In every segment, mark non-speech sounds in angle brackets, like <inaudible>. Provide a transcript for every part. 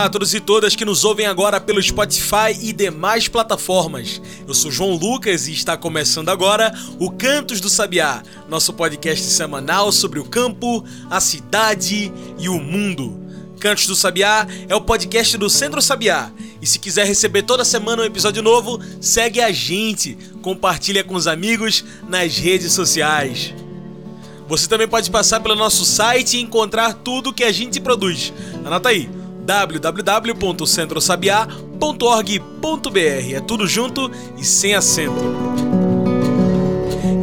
Olá a todos e todas que nos ouvem agora pelo Spotify e demais plataformas. Eu sou João Lucas e está começando agora o Cantos do Sabiá, nosso podcast semanal sobre o campo, a cidade e o mundo. Cantos do Sabiá é o podcast do Centro Sabiá. E se quiser receber toda semana um episódio novo, segue a gente, compartilha com os amigos nas redes sociais. Você também pode passar pelo nosso site e encontrar tudo que a gente produz. Anota aí www.centrosabiá.org.br. É tudo junto e sem acento.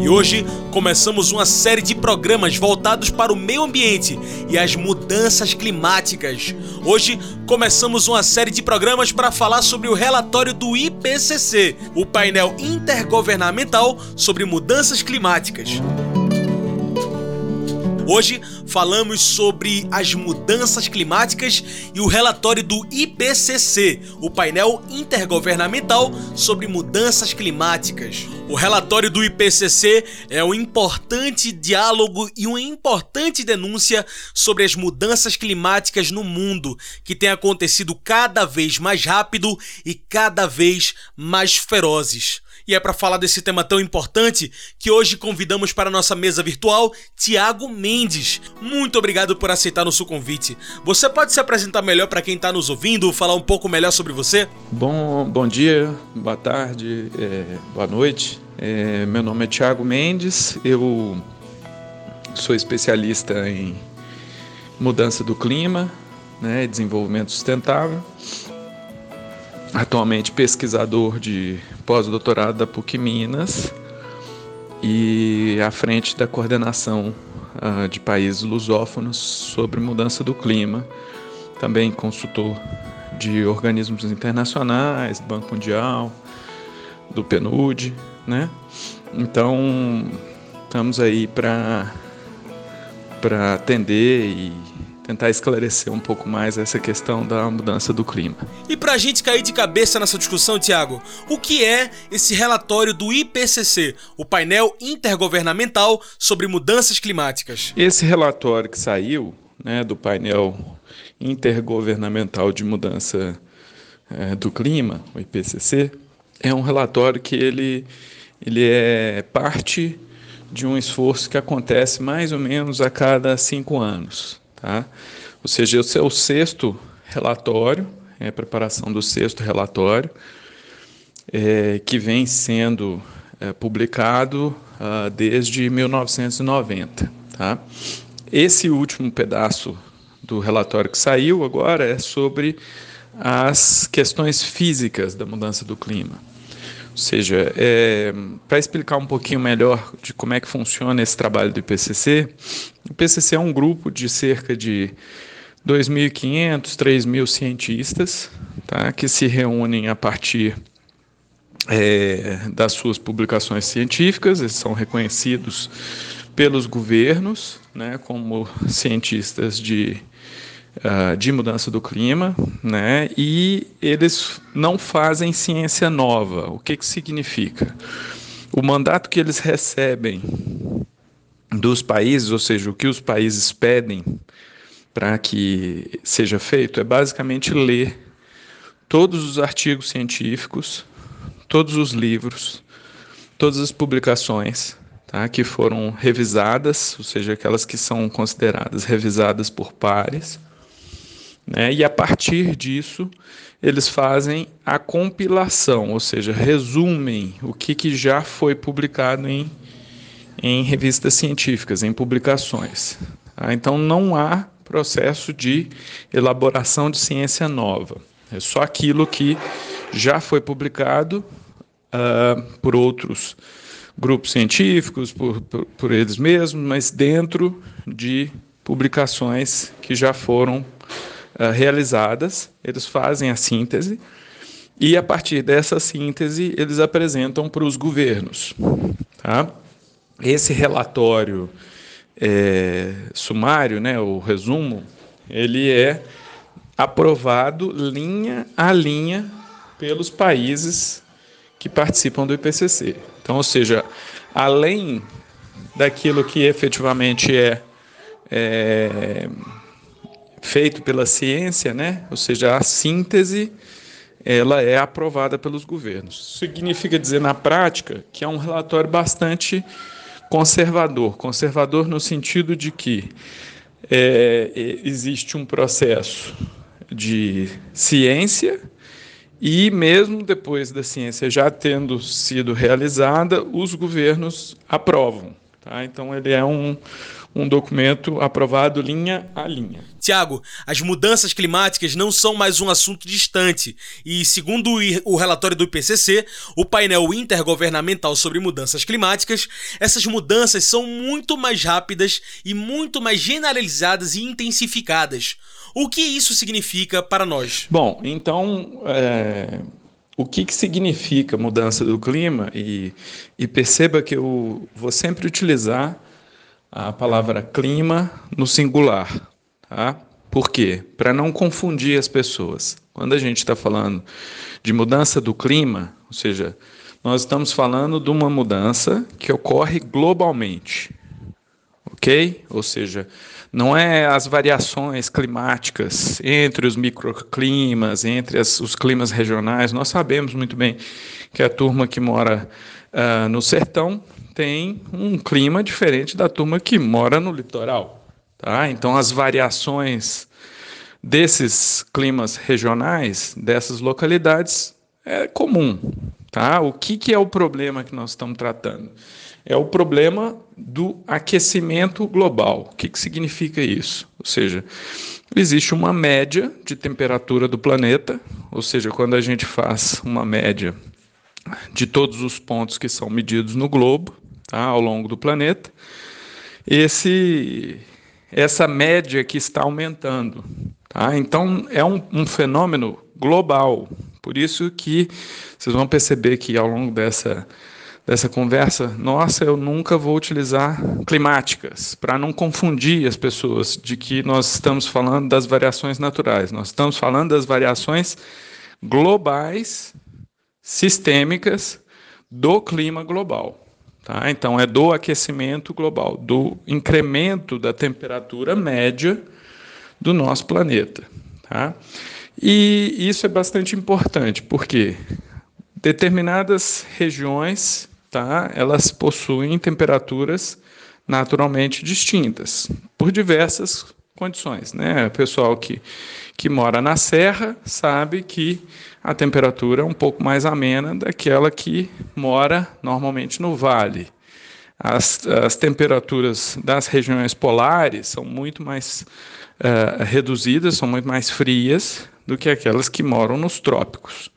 E hoje começamos uma série de programas voltados para o meio ambiente e as mudanças climáticas. Hoje começamos uma série de programas para falar sobre o relatório do IPCC, o painel intergovernamental sobre mudanças climáticas. Hoje falamos sobre as mudanças climáticas e o relatório do IPCC, o painel intergovernamental sobre mudanças climáticas. O relatório do IPCC é um importante diálogo e uma importante denúncia sobre as mudanças climáticas no mundo, que tem acontecido cada vez mais rápido e cada vez mais ferozes. E é para falar desse tema tão importante que hoje convidamos para nossa mesa virtual Tiago Mendes. Muito obrigado por aceitar nosso convite. Você pode se apresentar melhor para quem está nos ouvindo, falar um pouco melhor sobre você? Bom, bom dia, boa tarde, é, boa noite. É, meu nome é Tiago Mendes, eu sou especialista em mudança do clima, né, desenvolvimento sustentável atualmente pesquisador de pós-doutorado da PUC Minas e à frente da coordenação uh, de países lusófonos sobre mudança do clima, também consultor de organismos internacionais, Banco Mundial, do PNUD, né? Então, estamos aí para para atender e tentar esclarecer um pouco mais essa questão da mudança do clima. E para a gente cair de cabeça nessa discussão, Tiago, o que é esse relatório do IPCC, o painel intergovernamental sobre mudanças climáticas? Esse relatório que saiu né, do painel intergovernamental de mudança é, do clima, o IPCC, é um relatório que ele, ele é parte de um esforço que acontece mais ou menos a cada cinco anos. Tá? Ou seja, esse é o sexto relatório, é a preparação do sexto relatório, é, que vem sendo é, publicado uh, desde 1990. Tá? Esse último pedaço do relatório que saiu agora é sobre as questões físicas da mudança do clima. Ou seja, é, para explicar um pouquinho melhor de como é que funciona esse trabalho do IPCC, o IPCC é um grupo de cerca de 2.500, 3.000 cientistas tá, que se reúnem a partir é, das suas publicações científicas, eles são reconhecidos pelos governos né, como cientistas de uh, de mudança do clima, né? E eles não fazem ciência nova. O que que significa? O mandato que eles recebem dos países, ou seja, o que os países pedem para que seja feito, é basicamente ler todos os artigos científicos, todos os livros, todas as publicações tá, que foram revisadas, ou seja, aquelas que são consideradas revisadas por pares, né? E a partir disso, eles fazem a compilação, ou seja, resumem o que, que já foi publicado em, em revistas científicas, em publicações. Tá? Então, não há processo de elaboração de ciência nova. É só aquilo que já foi publicado uh, por outros grupos científicos, por, por, por eles mesmos, mas dentro de publicações que já foram uh, realizadas, eles fazem a síntese e a partir dessa síntese eles apresentam para os governos. Tá? Esse relatório é, sumário, né, o resumo, ele é aprovado linha a linha pelos países que participam do IPCC. Então, ou seja, além daquilo que efetivamente é, é feito pela ciência, né? ou seja, a síntese, ela é aprovada pelos governos. Significa dizer, na prática, que é um relatório bastante conservador conservador no sentido de que é, existe um processo de ciência e mesmo depois da ciência já tendo sido realizada, os governos aprovam. Tá? Então ele é um, um documento aprovado linha a linha. Tiago, as mudanças climáticas não são mais um assunto distante e, segundo o relatório do IPCC, o painel intergovernamental sobre mudanças climáticas, essas mudanças são muito mais rápidas e muito mais generalizadas e intensificadas. O que isso significa para nós? Bom, então, é, o que, que significa mudança do clima? E, e perceba que eu vou sempre utilizar a palavra clima no singular, tá? Por quê? Para não confundir as pessoas. Quando a gente está falando de mudança do clima, ou seja, nós estamos falando de uma mudança que ocorre globalmente, ok? Ou seja, não é as variações climáticas entre os microclimas, entre as, os climas regionais. Nós sabemos muito bem que a turma que mora uh, no sertão tem um clima diferente da turma que mora no litoral. Tá? Então, as variações desses climas regionais, dessas localidades, é comum. Tá? O que, que é o problema que nós estamos tratando? é o problema do aquecimento global. O que, que significa isso? Ou seja, existe uma média de temperatura do planeta, ou seja, quando a gente faz uma média de todos os pontos que são medidos no globo, tá, ao longo do planeta, esse, essa média que está aumentando. Tá? Então, é um, um fenômeno global. Por isso que vocês vão perceber que ao longo dessa dessa conversa, nossa, eu nunca vou utilizar climáticas, para não confundir as pessoas de que nós estamos falando das variações naturais. Nós estamos falando das variações globais, sistêmicas do clima global. Tá? Então, é do aquecimento global, do incremento da temperatura média do nosso planeta. Tá? E isso é bastante importante, porque determinadas regiões tá? elas possuem temperaturas naturalmente distintas, por diversas condições. Né? O pessoal que, que mora na serra sabe que a temperatura é um pouco mais amena daquela que mora normalmente no vale. As, as temperaturas das regiões polares são muito mais uh, reduzidas, são muito mais frias do que aquelas que moram nos trópicos.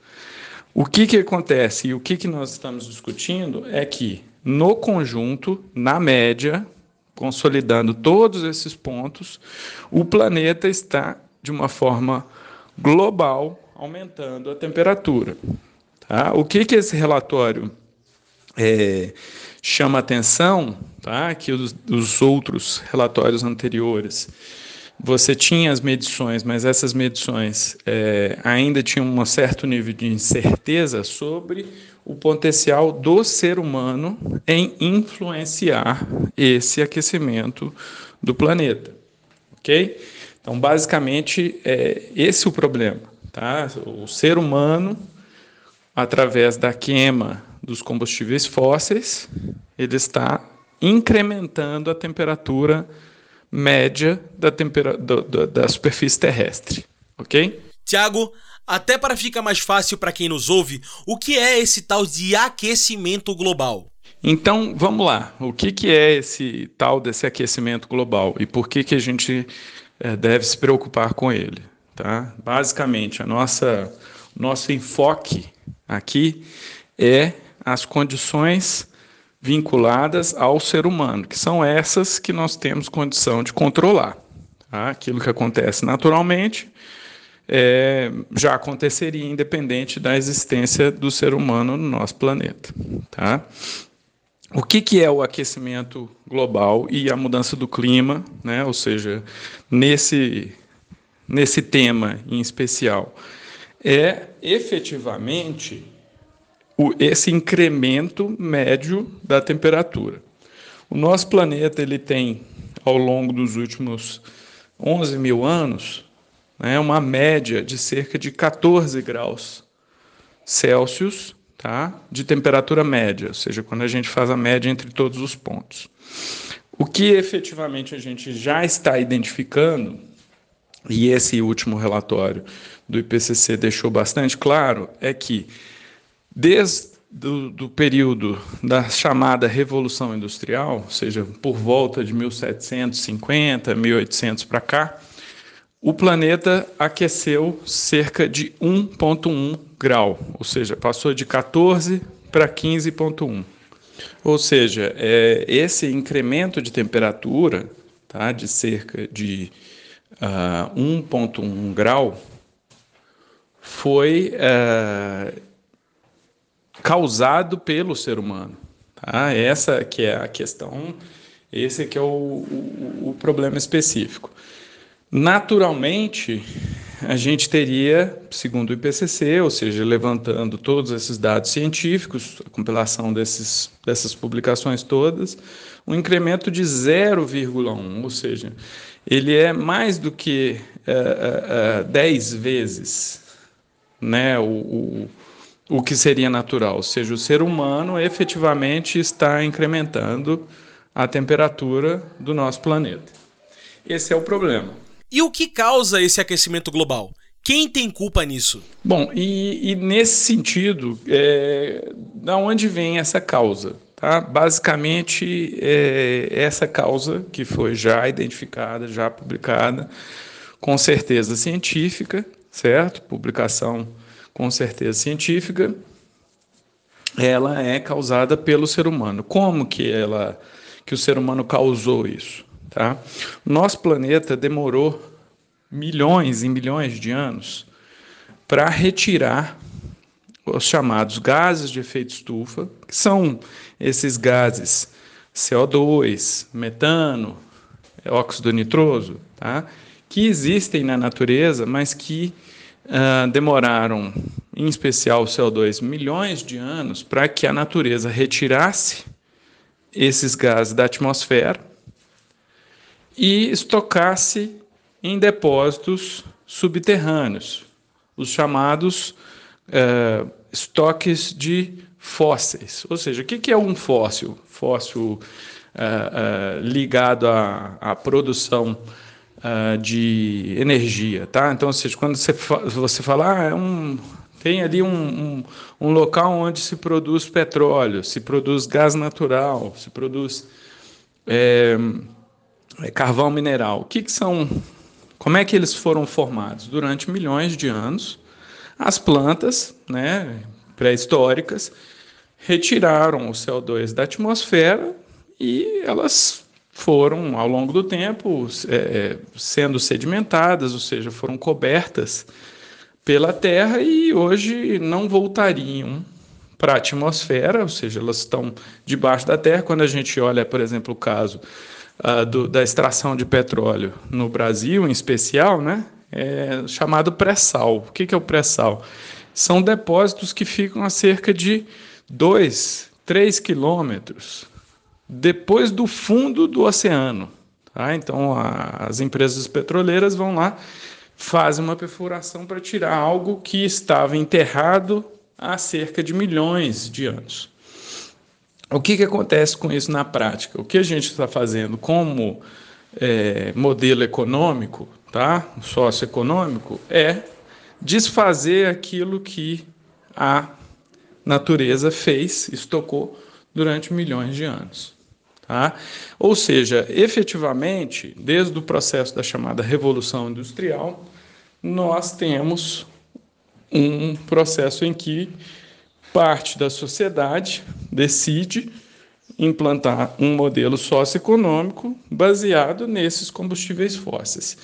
O que, que acontece e o que, que nós estamos discutindo é que, no conjunto, na média, consolidando todos esses pontos, o planeta está, de uma forma global, aumentando a temperatura. Tá? O que, que esse relatório é, chama atenção, tá? que os, os outros relatórios anteriores você tinha as medições, mas essas medições é, ainda tinham um certo nível de incerteza sobre o potencial do ser humano em influenciar esse aquecimento do planeta, ok? Então, basicamente, é esse o problema, tá? O ser humano, através da queima dos combustíveis fósseis, ele está incrementando a temperatura média da, tempera do, do, da superfície terrestre, ok? Tiago, até para ficar mais fácil para quem nos ouve, o que é esse tal de aquecimento global? Então, vamos lá. O que, que é esse tal desse aquecimento global e por que, que a gente é, deve se preocupar com ele? Tá? Basicamente, a nossa nosso enfoque aqui é as condições vinculadas ao ser humano, que são essas que nós temos condição de controlar. Tá? Aquilo que acontece naturalmente é, já aconteceria independente da existência do ser humano no nosso planeta. Tá? o que, que é o aquecimento global e a mudança do clima, né? ou seja, nesse, nesse tema em especial, é efetivamente o, esse incremento médio da temperatura. O nosso planeta ele tem, ao longo dos últimos 11 mil anos, né, uma média de cerca de 14 graus Celsius tá? de temperatura média, ou seja, quando a gente faz a média entre todos os pontos. O que efetivamente a gente já está identificando, e esse último relatório do IPCC deixou bastante claro, é que desde do, do período da chamada Revolução Industrial, ou seja, por volta de 1750, 1800 para cá, o planeta aqueceu cerca de 1,1 grau, ou seja, passou de 14 para 15,1. Ou seja, é, esse incremento de temperatura tá, de cerca de uh, ah, 1,1 grau foi uh, causado pelo ser humano. Tá? Essa que é a questão, esse que é o, o, o problema específico. Naturalmente, a gente teria, segundo o IPCC, ou seja, levantando todos esses dados científicos, a compilação desses, dessas publicações todas, um incremento de 0,1, ou seja, ele é mais do que é, é, 10 vezes né, o, o, o que seria natural, ou seja, o ser humano efetivamente está incrementando a temperatura do nosso planeta. Esse é o problema. E o que causa esse aquecimento global? Quem tem culpa nisso? Bom, e, e nesse sentido, é, da onde vem essa causa? Tá? Basicamente, é, essa causa que foi já identificada, já publicada, com certeza científica, certo? Publicação com certeza científica, ela é causada pelo ser humano. Como que ela, que o ser humano causou isso? Tá? Nosso planeta demorou milhões e milhões de anos para retirar os chamados gases de efeito estufa, que são esses gases CO2, metano, óxido nitroso, tá? que existem na natureza, mas que uh, demoraram, em especial o CO2, milhões de anos para que a natureza retirasse esses gases da atmosfera e estocasse em depósitos subterrâneos, os chamados é, estoques de fósseis. Ou seja, o que é um fóssil? Fóssil é, é, ligado à, à produção de energia, tá? Então, ou seja, quando você, você fala, ah, é um, tem ali um, um, um, local onde se produz petróleo, se produz gás natural, se produz carvão mineral. O que, que são? Como é que eles foram formados? Durante milhões de anos, as plantas, né, pré-históricas, retiraram o CO2 da atmosfera e elas foram, ao longo do tempo, é, é, sendo sedimentadas, ou seja, foram cobertas pela Terra e hoje não voltariam para a atmosfera, ou seja, elas estão debaixo da Terra. Quando a gente olha, por exemplo, o caso uh, do, da extração de petróleo no Brasil, em especial, né, é chamado pré-sal. O que, que é o pré-sal? São depósitos que ficam a cerca de 2, 3 quilômetros depois do fundo do oceano. Tá? Então, a, as empresas petroleiras vão lá, fazem uma perfuração para tirar algo que estava enterrado há cerca de milhões de anos. O que, que acontece com isso na prática? O que a gente está fazendo como é, modelo econômico, tá? socioeconômico, é desfazer aquilo que a natureza fez, estocou durante milhões de anos. Tá? Ou seja, efetivamente, desde o processo da chamada Revolução Industrial, nós temos um processo em que parte da sociedade decide implantar um modelo socioeconômico baseado nesses combustíveis fósseis.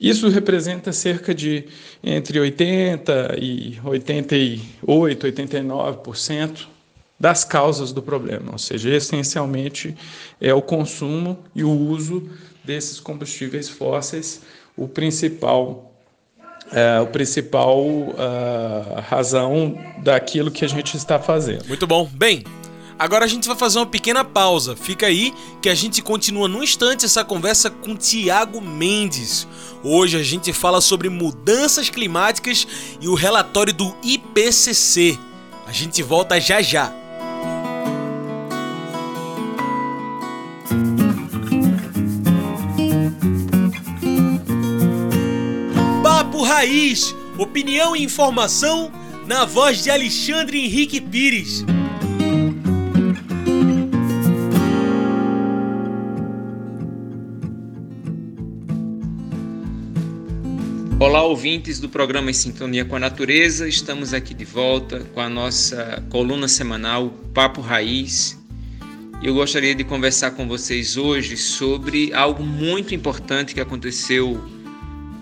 Isso representa cerca de entre 80 e 88, 89% das causas do problema, ou seja, essencialmente é o consumo e o uso desses combustíveis fósseis o principal é, o principal uh, razão daquilo que a gente está fazendo. Muito bom. Bem, agora a gente vai fazer uma pequena pausa. Fica aí que a gente continua no instante essa conversa com Tiago Mendes. Hoje a gente fala sobre mudanças climáticas e o relatório do IPCC. A gente volta já já. Raiz, opinião e informação na voz de Alexandre Henrique Pires. Olá, ouvintes do programa Em Sintonia com a Natureza. Estamos aqui de volta com a nossa coluna semanal Papo Raiz. Eu gostaria de conversar com vocês hoje sobre algo muito importante que aconteceu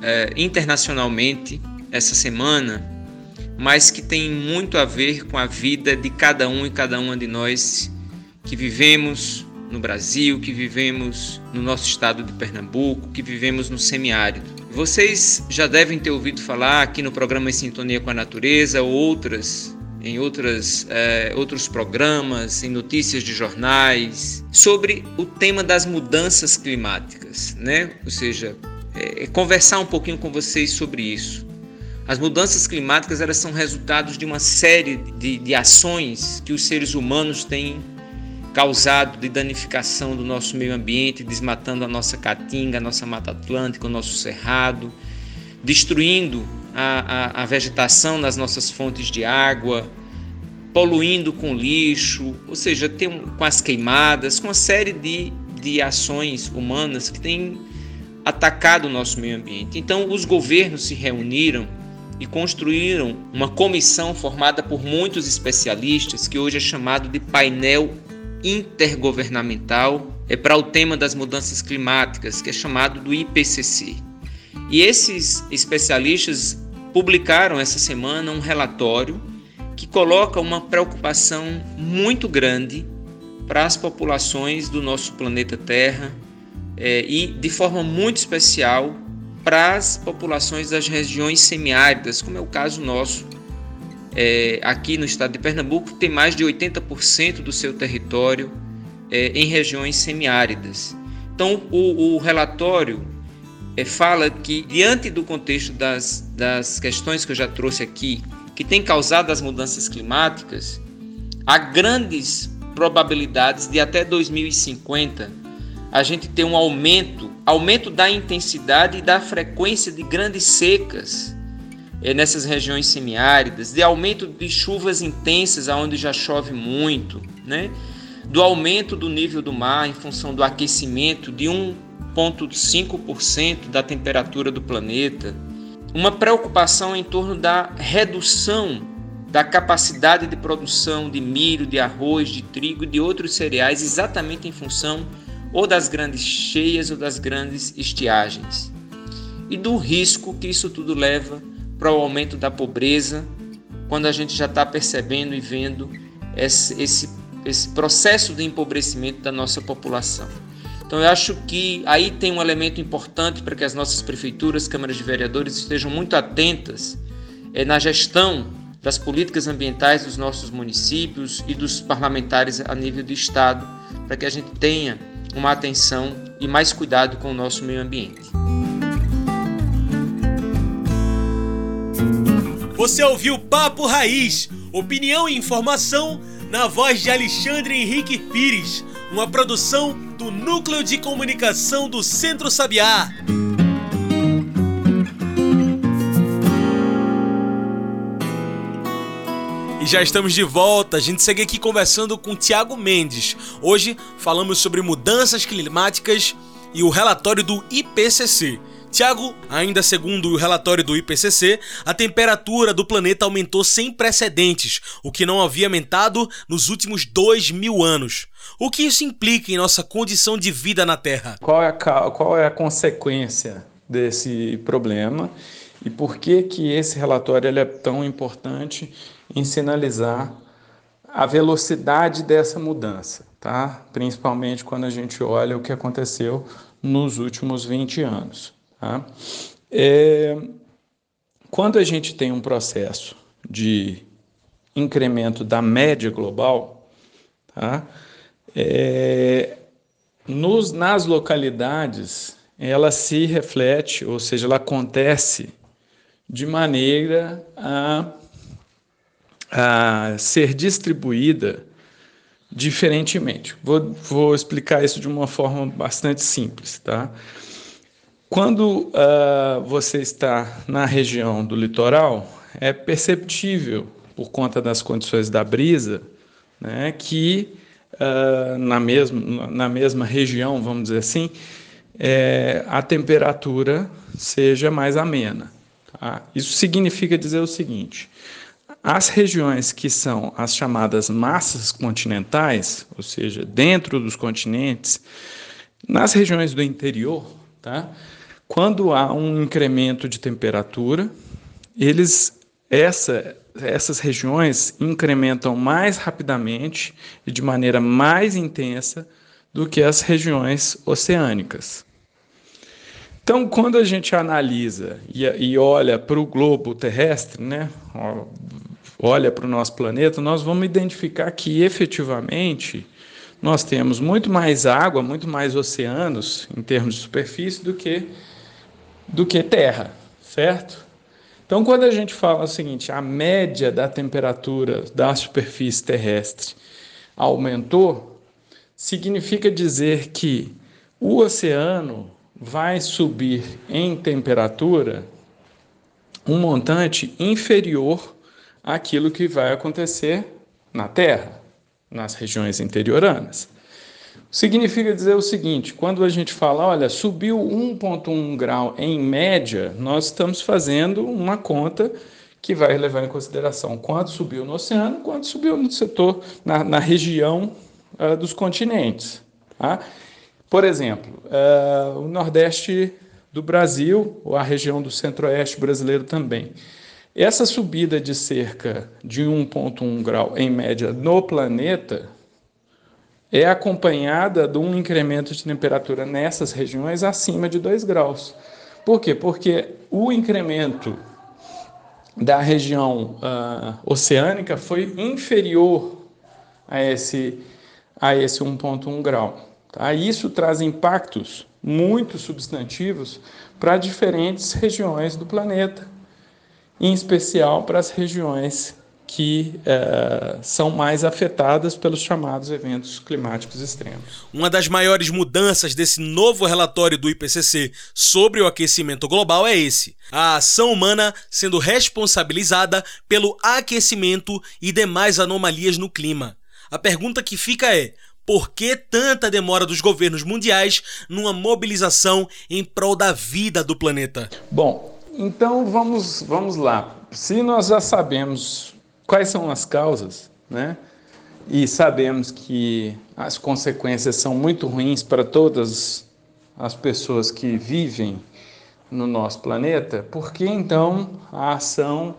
é, internacionalmente essa semana, mas que tem muito a ver com a vida de cada um e cada uma de nós que vivemos no Brasil, que vivemos no nosso estado de Pernambuco, que vivemos no semiárido. Vocês já devem ter ouvido falar aqui no programa Em Sintonia com a Natureza ou outras em outras, é, outros programas, em notícias de jornais, sobre o tema das mudanças climáticas, né? Ou seja, é, conversar um pouquinho com vocês sobre isso. As mudanças climáticas elas são resultados de uma série de, de ações que os seres humanos têm causado de danificação do nosso meio ambiente, desmatando a nossa caatinga, a nossa mata atlântica, o nosso cerrado, destruindo a, a, a vegetação nas nossas fontes de água, poluindo com lixo, ou seja, tem, com as queimadas, com uma série de, de ações humanas que têm atacado o nosso meio ambiente. Então, os governos se reuniram e construíram uma comissão formada por muitos especialistas, que hoje é chamado de painel intergovernamental é para o tema das mudanças climáticas, que é chamado do IPCC. E esses especialistas publicaram essa semana um relatório que coloca uma preocupação muito grande para as populações do nosso planeta Terra, é, e de forma muito especial para as populações das regiões semiáridas, como é o caso nosso. É, aqui no estado de Pernambuco, tem mais de 80% do seu território é, em regiões semiáridas. Então, o, o relatório é, fala que, diante do contexto das, das questões que eu já trouxe aqui, que tem causado as mudanças climáticas, há grandes probabilidades de até 2050 a gente ter um aumento, aumento da intensidade e da frequência de grandes secas é, nessas regiões semiáridas, de aumento de chuvas intensas aonde já chove muito, né? do aumento do nível do mar em função do aquecimento de 1,5% da temperatura do planeta, uma preocupação em torno da redução da capacidade de produção de milho, de arroz, de trigo e de outros cereais, exatamente em função ou das grandes cheias ou das grandes estiagens, e do risco que isso tudo leva para o aumento da pobreza, quando a gente já está percebendo e vendo esse, esse, esse processo de empobrecimento da nossa população. Então, eu acho que aí tem um elemento importante para que as nossas prefeituras, câmaras de vereadores estejam muito atentas é, na gestão das políticas ambientais dos nossos municípios e dos parlamentares a nível do Estado, para que a gente tenha uma atenção e mais cuidado com o nosso meio ambiente. Você ouviu Papo Raiz, opinião e informação na voz de Alexandre Henrique Pires, uma produção do Núcleo de Comunicação do Centro Sabiá. Já estamos de volta. A gente segue aqui conversando com Tiago Mendes. Hoje falamos sobre mudanças climáticas e o relatório do IPCC. Tiago, ainda segundo o relatório do IPCC, a temperatura do planeta aumentou sem precedentes, o que não havia aumentado nos últimos dois mil anos. O que isso implica em nossa condição de vida na Terra? Qual é a, qual é a consequência desse problema e por que, que esse relatório é tão importante em sinalizar a velocidade dessa mudança, tá? Principalmente quando a gente olha o que aconteceu nos últimos 20 anos. Tá? É, quando a gente tem um processo de incremento da média global, tá? É, nos, nas localidades, ela se reflete, ou seja, ela acontece de maneira a, a ser distribuída diferentemente. Vou, vou explicar isso de uma forma bastante simples, tá? Quando uh, você está na região do litoral, é perceptível, por conta das condições da brisa, né, que uh, na, mesma, na mesma região, vamos dizer assim, é, a temperatura seja mais amena. Tá? Isso significa dizer o seguinte: as regiões que são as chamadas massas continentais, ou seja, dentro dos continentes, nas regiões do interior, tá? Quando há um incremento de temperatura, eles essa, essas regiões incrementam mais rapidamente e de maneira mais intensa do que as regiões oceânicas. Então, quando a gente analisa e, e olha para o globo terrestre, né, olha para o nosso planeta, nós vamos identificar que efetivamente nós temos muito mais água, muito mais oceanos em termos de superfície do que do que terra, certo? Então, quando a gente fala o seguinte, a média da temperatura da superfície terrestre aumentou, significa dizer que o oceano vai subir em temperatura um montante inferior àquilo que vai acontecer na Terra, nas regiões interioranas. Significa dizer o seguinte: quando a gente fala, olha, subiu 1,1 grau em média, nós estamos fazendo uma conta que vai levar em consideração quanto subiu no oceano, quanto subiu no setor, na, na região uh, dos continentes. Tá? Por exemplo, uh, o Nordeste do Brasil, ou a região do Centro-Oeste brasileiro também. Essa subida de cerca de 1,1 grau em média no planeta é acompanhada de um incremento de temperatura nessas regiões acima de 2 graus. Por quê? Porque o incremento da região uh, oceânica foi inferior a esse, a esse 1,1 grau. Tá? Isso traz impactos muito substantivos para diferentes regiões do planeta, em especial para as regiões que é, são mais afetadas pelos chamados eventos climáticos extremos. Uma das maiores mudanças desse novo relatório do IPCC sobre o aquecimento global é esse: a ação humana sendo responsabilizada pelo aquecimento e demais anomalias no clima. A pergunta que fica é: por que tanta demora dos governos mundiais numa mobilização em prol da vida do planeta? Bom, então vamos, vamos lá. Se nós já sabemos quais são as causas, né? E sabemos que as consequências são muito ruins para todas as pessoas que vivem no nosso planeta, por que então a ação,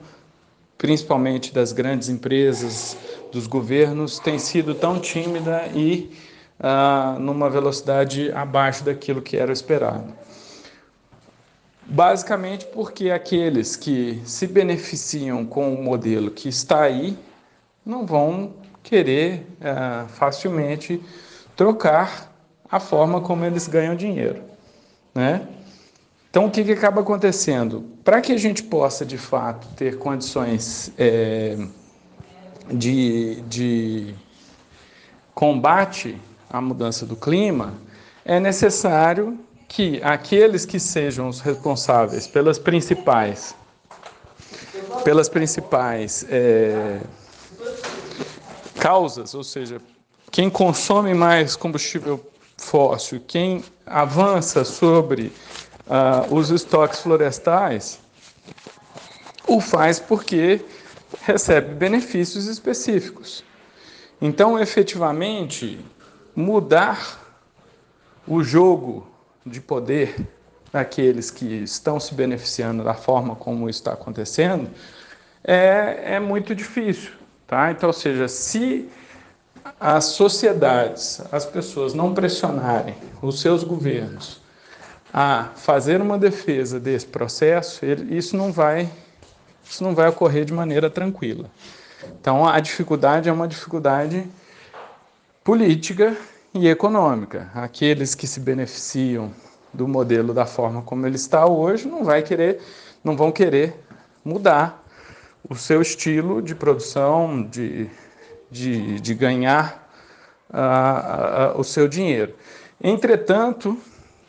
principalmente das grandes empresas, dos governos, tem sido tão tímida e ah, numa velocidade abaixo daquilo que era esperado? Basicamente porque aqueles que se beneficiam com o modelo que está aí não vão querer é, facilmente trocar a forma como eles ganham dinheiro. Né? Então, o que, que acaba acontecendo? Para que a gente possa, de fato, ter condições é, de, de combate à mudança do clima, é necessário que aqueles que sejam os responsáveis pelas principais pelas principais é, causas, ou seja, quem consome mais combustível fóssil, quem avança sobre uh, os estoques florestais, o faz porque <laughs> recebe benefícios específicos. Então, efetivamente, mudar o jogo de poder daqueles que estão se beneficiando da forma como isso está acontecendo é, é muito difícil. Tá? Então, ou seja, se as sociedades, as pessoas não pressionarem os seus governos a fazer uma defesa desse processo, ele, isso não vai isso não vai ocorrer de maneira tranquila. Então a dificuldade é uma dificuldade política e econômica. Aqueles que se beneficiam do modelo da forma como ele está hoje não vai querer, não vão querer mudar o seu estilo de produção, de, de, de ganhar uh, uh, o seu dinheiro. Entretanto,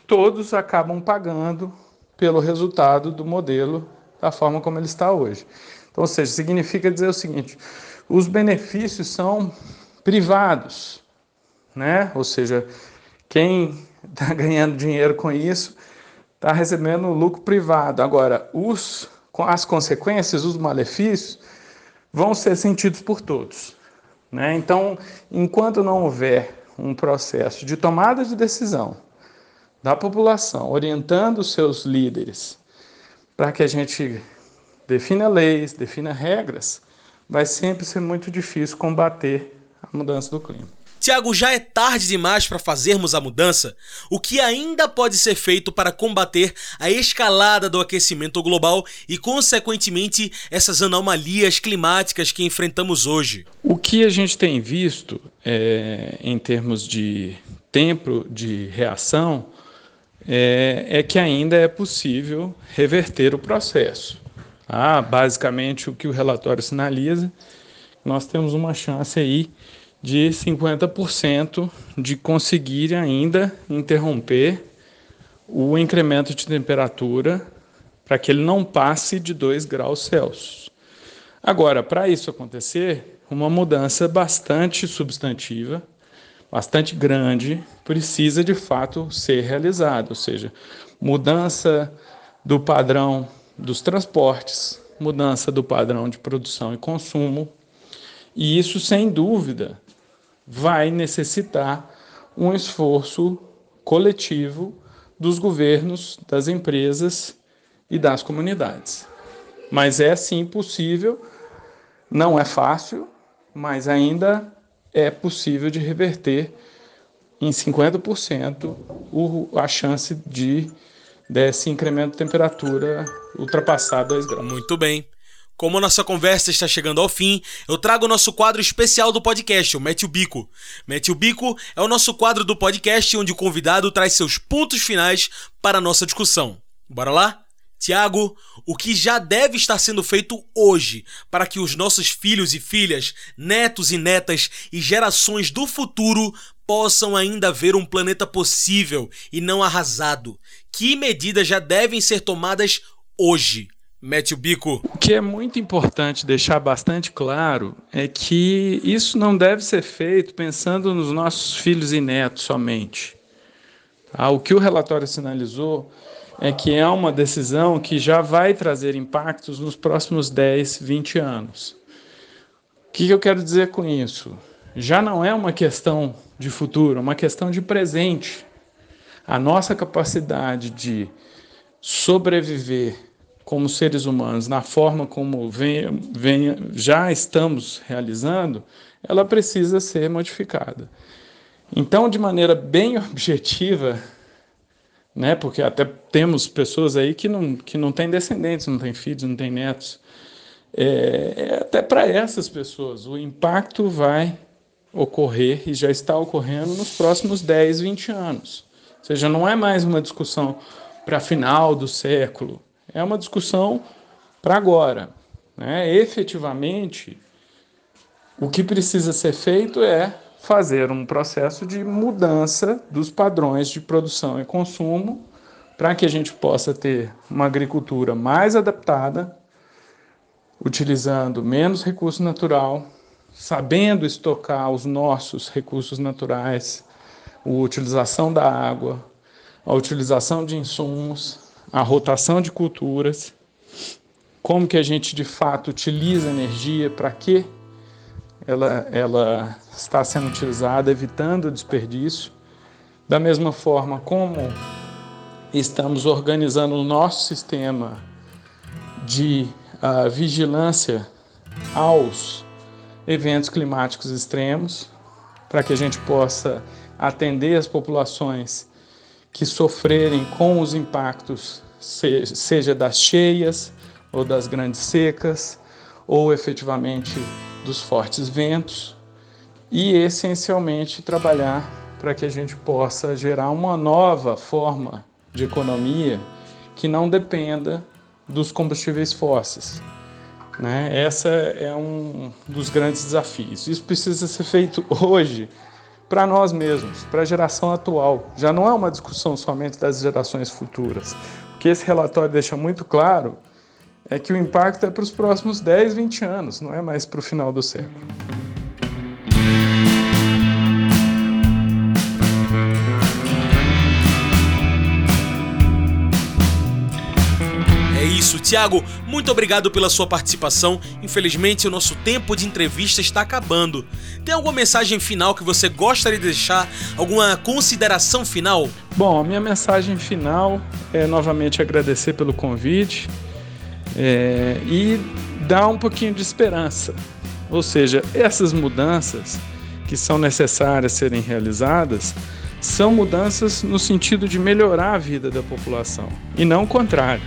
todos acabam pagando pelo resultado do modelo da forma como ele está hoje. Então, ou seja, significa dizer o seguinte: os benefícios são privados, né? Ou seja, quem está <laughs> ganhando dinheiro com isso está recebendo lucro privado. Agora, os, as consequências, os malefícios, vão ser sentidos por todos. Né? Então, enquanto não houver um processo de tomada de decisão da população, orientando seus líderes para que a gente defina leis, defina regras, vai sempre ser muito difícil combater a mudança do clima. Tiago, já é tarde demais para fazermos a mudança? O que ainda pode ser feito para combater a escalada do aquecimento global e, consequentemente, essas anomalias climáticas que enfrentamos hoje? O que a gente tem visto é, em termos de tempo de reação é, é que ainda é possível reverter o processo. Ah, basicamente, o que o relatório sinaliza, nós temos uma chance aí de 50% de conseguir ainda interromper o incremento de temperatura para que ele não passe de 2 graus Celsius. Agora, para isso acontecer, uma mudança bastante substantiva bastante grande precisa de fato ser realizado, ou seja, mudança do padrão dos transportes, mudança do padrão de produção e consumo, e isso sem dúvida vai necessitar um esforço coletivo dos governos, das empresas e das comunidades. Mas é sim possível, não é fácil, mas ainda é possível de reverter em 50% o, a chance de desse incremento de temperatura ultrapassar 2 graus. Muito bem. Como nossa conversa está chegando ao fim, eu trago o nosso quadro especial do podcast, o Mete o Bico. Mete o Bico é o nosso quadro do podcast onde o convidado traz seus pontos finais para a nossa discussão. Bora lá? Tiago, o que já deve estar sendo feito hoje para que os nossos filhos e filhas, netos e netas e gerações do futuro possam ainda ver um planeta possível e não arrasado? Que medidas já devem ser tomadas hoje? Mete o bico. O que é muito importante deixar bastante claro é que isso não deve ser feito pensando nos nossos filhos e netos somente. Ah, o que o relatório sinalizou é que é uma decisão que já vai trazer impactos nos próximos 10, 20 anos. O que eu quero dizer com isso? Já não é uma questão de futuro, é uma questão de presente. A nossa capacidade de sobreviver como seres humanos na forma como vem, vem, já estamos realizando, ela precisa ser modificada. Então, de maneira bem <laughs> objetiva, né? Porque até temos pessoas aí que não, que não têm descendentes, não têm filhos, não têm netos. É, é até para essas pessoas, o impacto vai ocorrer e já está ocorrendo nos próximos 10, 20 anos. Ou seja, não é mais uma discussão para final do século, é uma discussão para agora. Né? Efetivamente, o que precisa ser feito é fazer um processo de mudança dos padrões de produção e consumo para que a gente possa ter uma agricultura mais adaptada, utilizando menos recurso natural, sabendo estocar os nossos recursos naturais, a utilização da água, a utilização de insumos, a rotação de culturas, como que a gente de fato utiliza energia, para que ela, ela está sendo utilizada, evitando o desperdício. Da mesma forma como estamos organizando o nosso sistema de uh, vigilância aos eventos climáticos extremos, para que a gente possa atender as populações que sofrerem com os impactos, seja das cheias ou das grandes secas, ou efetivamente dos fortes ventos, e essencialmente trabalhar para que a gente possa gerar uma nova forma de economia que não dependa dos combustíveis fósseis. Né? Essa é um dos grandes desafios. Isso precisa ser feito hoje para nós mesmos, para a geração atual. Já não é uma discussão somente das gerações futuras. O que esse relatório deixa muito claro é que o impacto é para os próximos 10, 20 anos, não é mais para o final do século. isso. Tiago, muito obrigado pela sua participação. Infelizmente, o nosso tempo de entrevista está acabando. Tem alguma mensagem final que você gostaria de deixar? Alguma consideração final? Bom, a minha mensagem final é novamente agradecer pelo convite é, e dar um pouquinho de esperança. Ou seja, essas mudanças que são necessárias serem realizadas são mudanças no sentido de melhorar a vida da população e não o contrário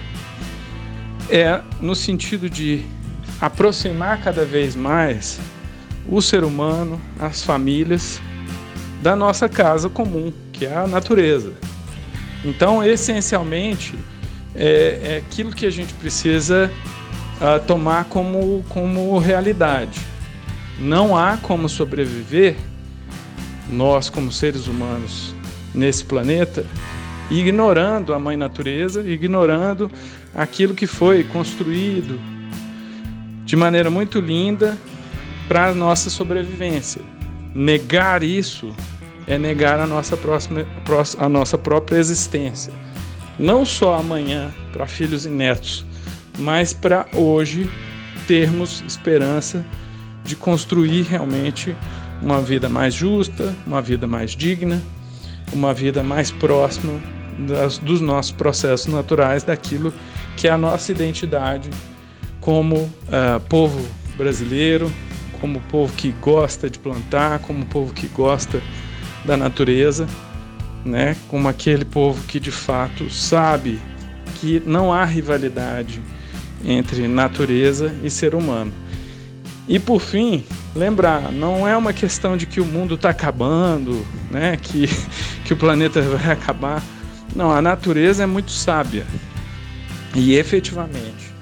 é no sentido de aproximar cada vez mais o ser humano, as famílias, da nossa casa comum, que é a natureza. Então, essencialmente, é, é aquilo que a gente precisa uh, tomar como, como realidade. Não há como sobreviver, nós como seres humanos, nesse planeta, ignorando a mãe natureza, ignorando aquilo que foi construído de maneira muito linda para a nossa sobrevivência. Negar isso é negar a nossa, próxima, a nossa própria existência. Não só amanhã para filhos e netos, mas para hoje termos esperança de construir realmente uma vida mais justa, uma vida mais digna, uma vida mais próxima das, dos nossos processos naturais, daquilo que é a nossa identidade como uh, povo brasileiro, como povo que gosta de plantar, como povo que gosta da natureza, né? como aquele povo que de fato sabe que não há rivalidade entre natureza e ser humano. E por fim, lembrar, não é uma questão de que o mundo está acabando, né? que, <laughs> que o planeta vai acabar. Não, a natureza é muito sábia. E efetivamente,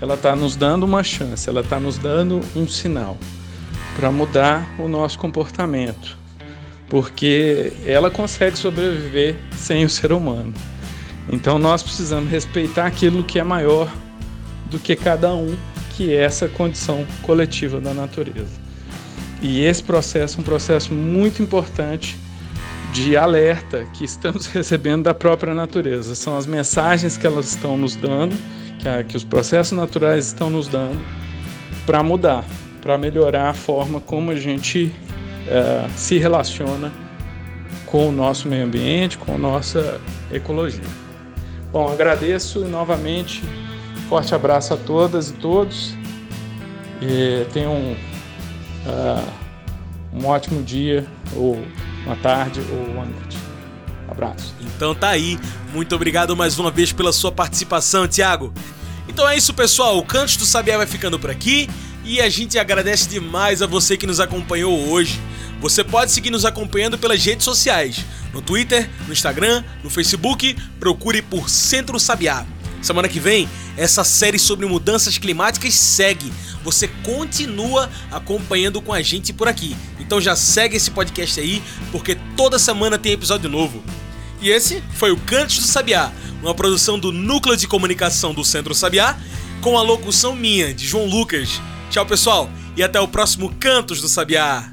ela está nos dando uma chance, ela está nos dando um sinal para mudar o nosso comportamento, porque ela consegue sobreviver sem o ser humano. Então nós precisamos respeitar aquilo que é maior do que cada um, que é essa condição coletiva da natureza. E esse processo é um processo muito importante de alerta que estamos <laughs> recebendo da própria natureza. São as mensagens que elas estão nos dando, que, a, que os processos naturais estão nos dando, para mudar, para melhorar a forma como a gente é, se relaciona com o nosso meio ambiente, com a nossa ecologia. Bom, agradeço novamente, forte abraço a todas e todos. E tenham um, uh, um ótimo dia ou uma tarde ou uma noite. Abraço. Então tá aí. Muito obrigado mais uma vez pela sua participação, Thiago. Então é isso, pessoal. O Cantos do Sabiá vai ficando por aqui e a gente agradece demais a você que nos acompanhou hoje. Você pode seguir nos acompanhando pelas redes sociais, no Twitter, no Instagram, no Facebook, procure por Centro Sabiá. Semana que vem, essa série sobre mudanças climáticas segue. Você continua acompanhando com a gente por aqui. Então já segue esse podcast aí, porque toda semana tem episódio novo. E esse foi o Cantos do Sabiá, uma produção do Núcleo de Comunicação do Centro Sabiá, com a locução minha, de João Lucas. Tchau, pessoal, e até o próximo Cantos do Sabiá.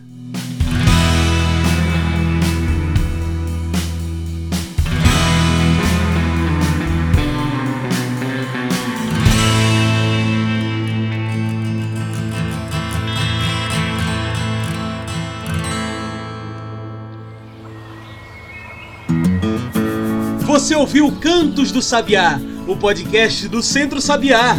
Você ouviu Cantos do Sabiá, o podcast do Centro Sabiá.